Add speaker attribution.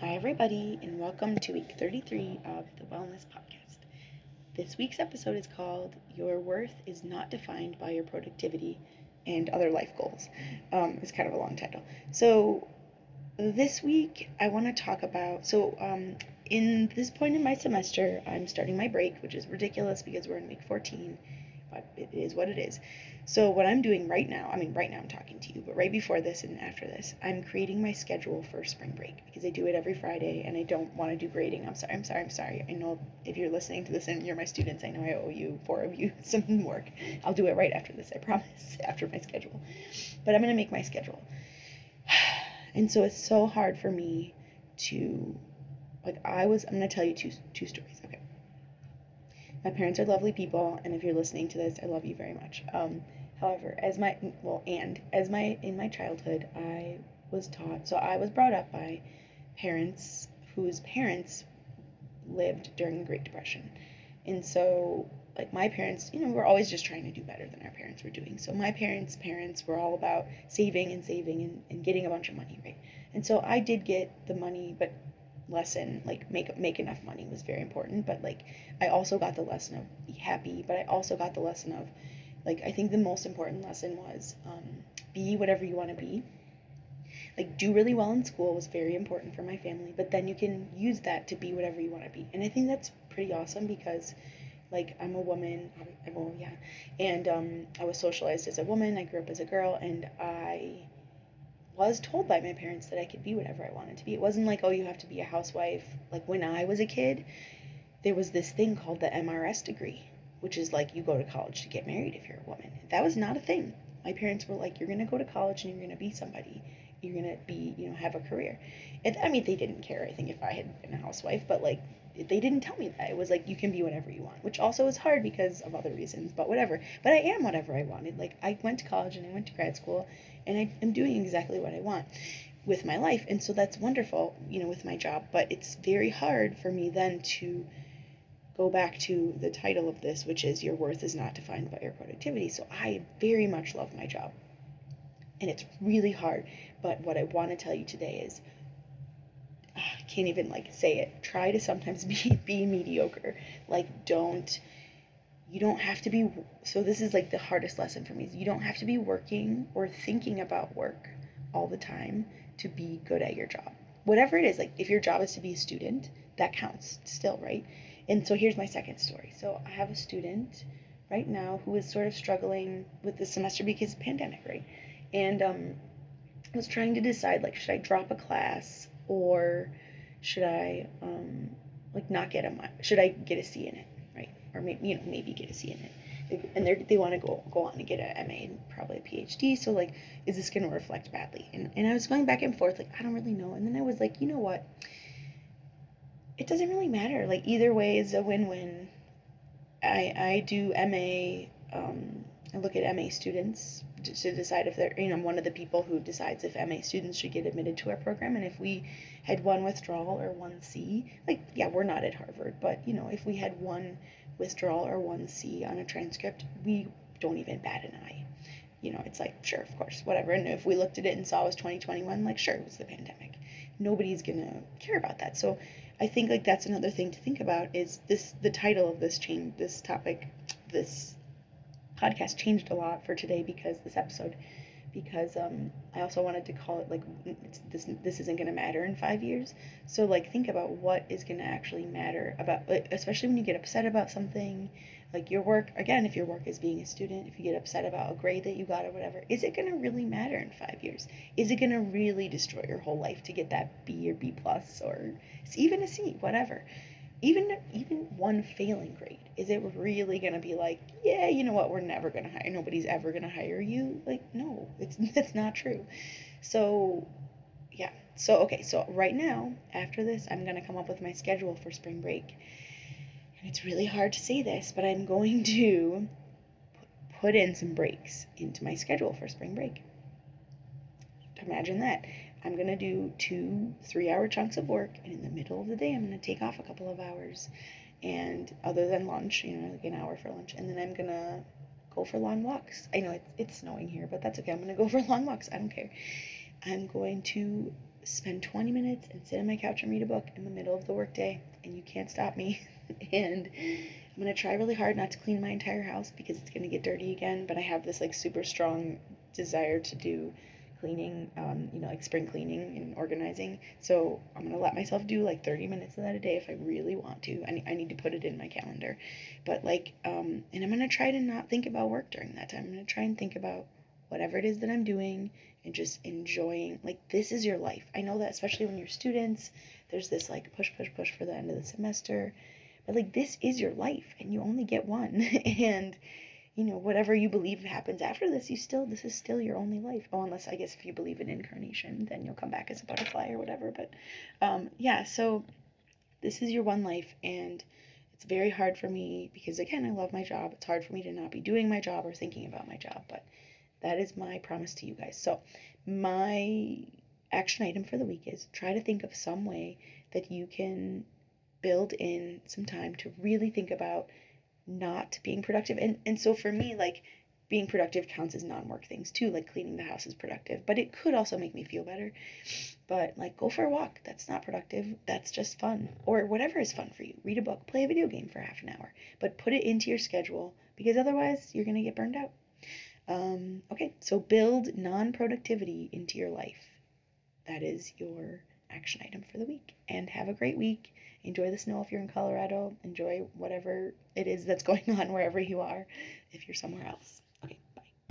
Speaker 1: Hi, everybody, and welcome to week 33 of the Wellness Podcast. This week's episode is called Your Worth is Not Defined by Your Productivity and Other Life Goals. Um, it's kind of a long title. So, this week I want to talk about. So, um, in this point in my semester, I'm starting my break, which is ridiculous because we're in week 14, but it is what it is. So, what I'm doing right now, I mean, right now I'm talking to you, but right before this and after this, I'm creating my schedule for spring break because I do it every Friday and I don't want to do grading. I'm sorry, I'm sorry, I'm sorry. I know if you're listening to this and you're my students, I know I owe you, four of you, some work. I'll do it right after this, I promise, after my schedule. But I'm going to make my schedule. And so it's so hard for me to, like, I was, I'm going to tell you two, two stories, okay? My parents are lovely people, and if you're listening to this, I love you very much. Um, however, as my well, and as my in my childhood, I was taught. So I was brought up by parents whose parents lived during the Great Depression, and so like my parents, you know, we were always just trying to do better than our parents were doing. So my parents' parents were all about saving and saving and, and getting a bunch of money, right? And so I did get the money, but lesson like make make enough money was very important but like i also got the lesson of be happy but i also got the lesson of like i think the most important lesson was um, be whatever you want to be. Like do really well in school was very important for my family but then you can use that to be whatever you want to be. And i think that's pretty awesome because like i'm a woman i'm yeah. And um, i was socialized as a woman i grew up as a girl and i was told by my parents that I could be whatever I wanted to be. It wasn't like, oh, you have to be a housewife. Like when I was a kid, there was this thing called the MRS degree, which is like you go to college to get married if you're a woman. That was not a thing. My parents were like, you're going to go to college and you're going to be somebody. You're going to be, you know, have a career. And, I mean, they didn't care, I think, if I had been a housewife, but like they didn't tell me that. It was like you can be whatever you want, which also is hard because of other reasons, but whatever. But I am whatever I wanted. Like I went to college and I went to grad school and I am doing exactly what I want with my life. And so that's wonderful, you know, with my job. But it's very hard for me then to go back to the title of this, which is Your Worth is Not Defined by Your Productivity. So I very much love my job. And it's really hard. But what I want to tell you today is can't even like say it. Try to sometimes be be mediocre. Like don't you don't have to be so this is like the hardest lesson for me is you don't have to be working or thinking about work all the time to be good at your job whatever it is like if your job is to be a student that counts still right and so here's my second story so i have a student right now who is sort of struggling with the semester because of pandemic right and um was trying to decide like should i drop a class or should i um like not get a should i get a c in it right? or maybe you know maybe get a C in it, and they they want to go go on and get a MA and probably a PhD. So like, is this going to reflect badly? And and I was going back and forth like I don't really know. And then I was like, you know what? It doesn't really matter. Like either way is a win-win. I I do MA. Um, Look at MA students to, to decide if they're, you know, one of the people who decides if MA students should get admitted to our program. And if we had one withdrawal or one C, like, yeah, we're not at Harvard, but, you know, if we had one withdrawal or one C on a transcript, we don't even bat an eye. You know, it's like, sure, of course, whatever. And if we looked at it and saw it was 2021, like, sure, it was the pandemic. Nobody's going to care about that. So I think, like, that's another thing to think about is this the title of this chain, this topic, this podcast changed a lot for today because this episode because um, I also wanted to call it like this this isn't going to matter in 5 years. So like think about what is going to actually matter about especially when you get upset about something like your work again if your work is being a student if you get upset about a grade that you got or whatever is it going to really matter in 5 years is it going to really destroy your whole life to get that B or B plus or even a C whatever even even one failing grade is it really going to be like yeah you know what we're never going to hire nobody's ever going to hire you? Like no it's that's not true. So yeah so okay so right now after this i'm going to come up with my schedule for spring break. And it's really hard to say this but i'm going to put in some breaks into my schedule for spring break. Imagine that I'm going to do two three hour chunks of work, and in the middle of the day, I'm going to take off a couple of hours. And other than lunch, you know, like an hour for lunch, and then I'm going to go for long walks. I know it's, it's snowing here, but that's okay. I'm going to go for long walks. I don't care. I'm going to spend 20 minutes and sit on my couch and read a book in the middle of the workday, and you can't stop me. and I'm gonna try really hard not to clean my entire house because it's gonna get dirty again. But I have this like super strong desire to do cleaning, um, you know, like spring cleaning and organizing. So I'm gonna let myself do like 30 minutes of that a day if I really want to. I, I need to put it in my calendar, but like, um, and I'm gonna try to not think about work during that time. I'm gonna try and think about whatever it is that I'm doing and just enjoying. Like this is your life. I know that especially when you're students, there's this like push, push, push for the end of the semester, but like this is your life and you only get one and you know, whatever you believe happens after this, you still, this is still your only life. Oh, unless I guess if you believe in incarnation, then you'll come back as a butterfly or whatever. But um, yeah, so this is your one life. And it's very hard for me because, again, I love my job. It's hard for me to not be doing my job or thinking about my job. But that is my promise to you guys. So, my action item for the week is try to think of some way that you can build in some time to really think about not being productive. And and so for me, like being productive counts as non-work things too, like cleaning the house is productive, but it could also make me feel better. But like go for a walk, that's not productive. That's just fun. Or whatever is fun for you. Read a book, play a video game for half an hour, but put it into your schedule because otherwise you're going to get burned out. Um, okay, so build non-productivity into your life. That is your action item for the week. And have a great week. Enjoy the snow if you're in Colorado. Enjoy whatever it is that's going on wherever you are if you're somewhere else.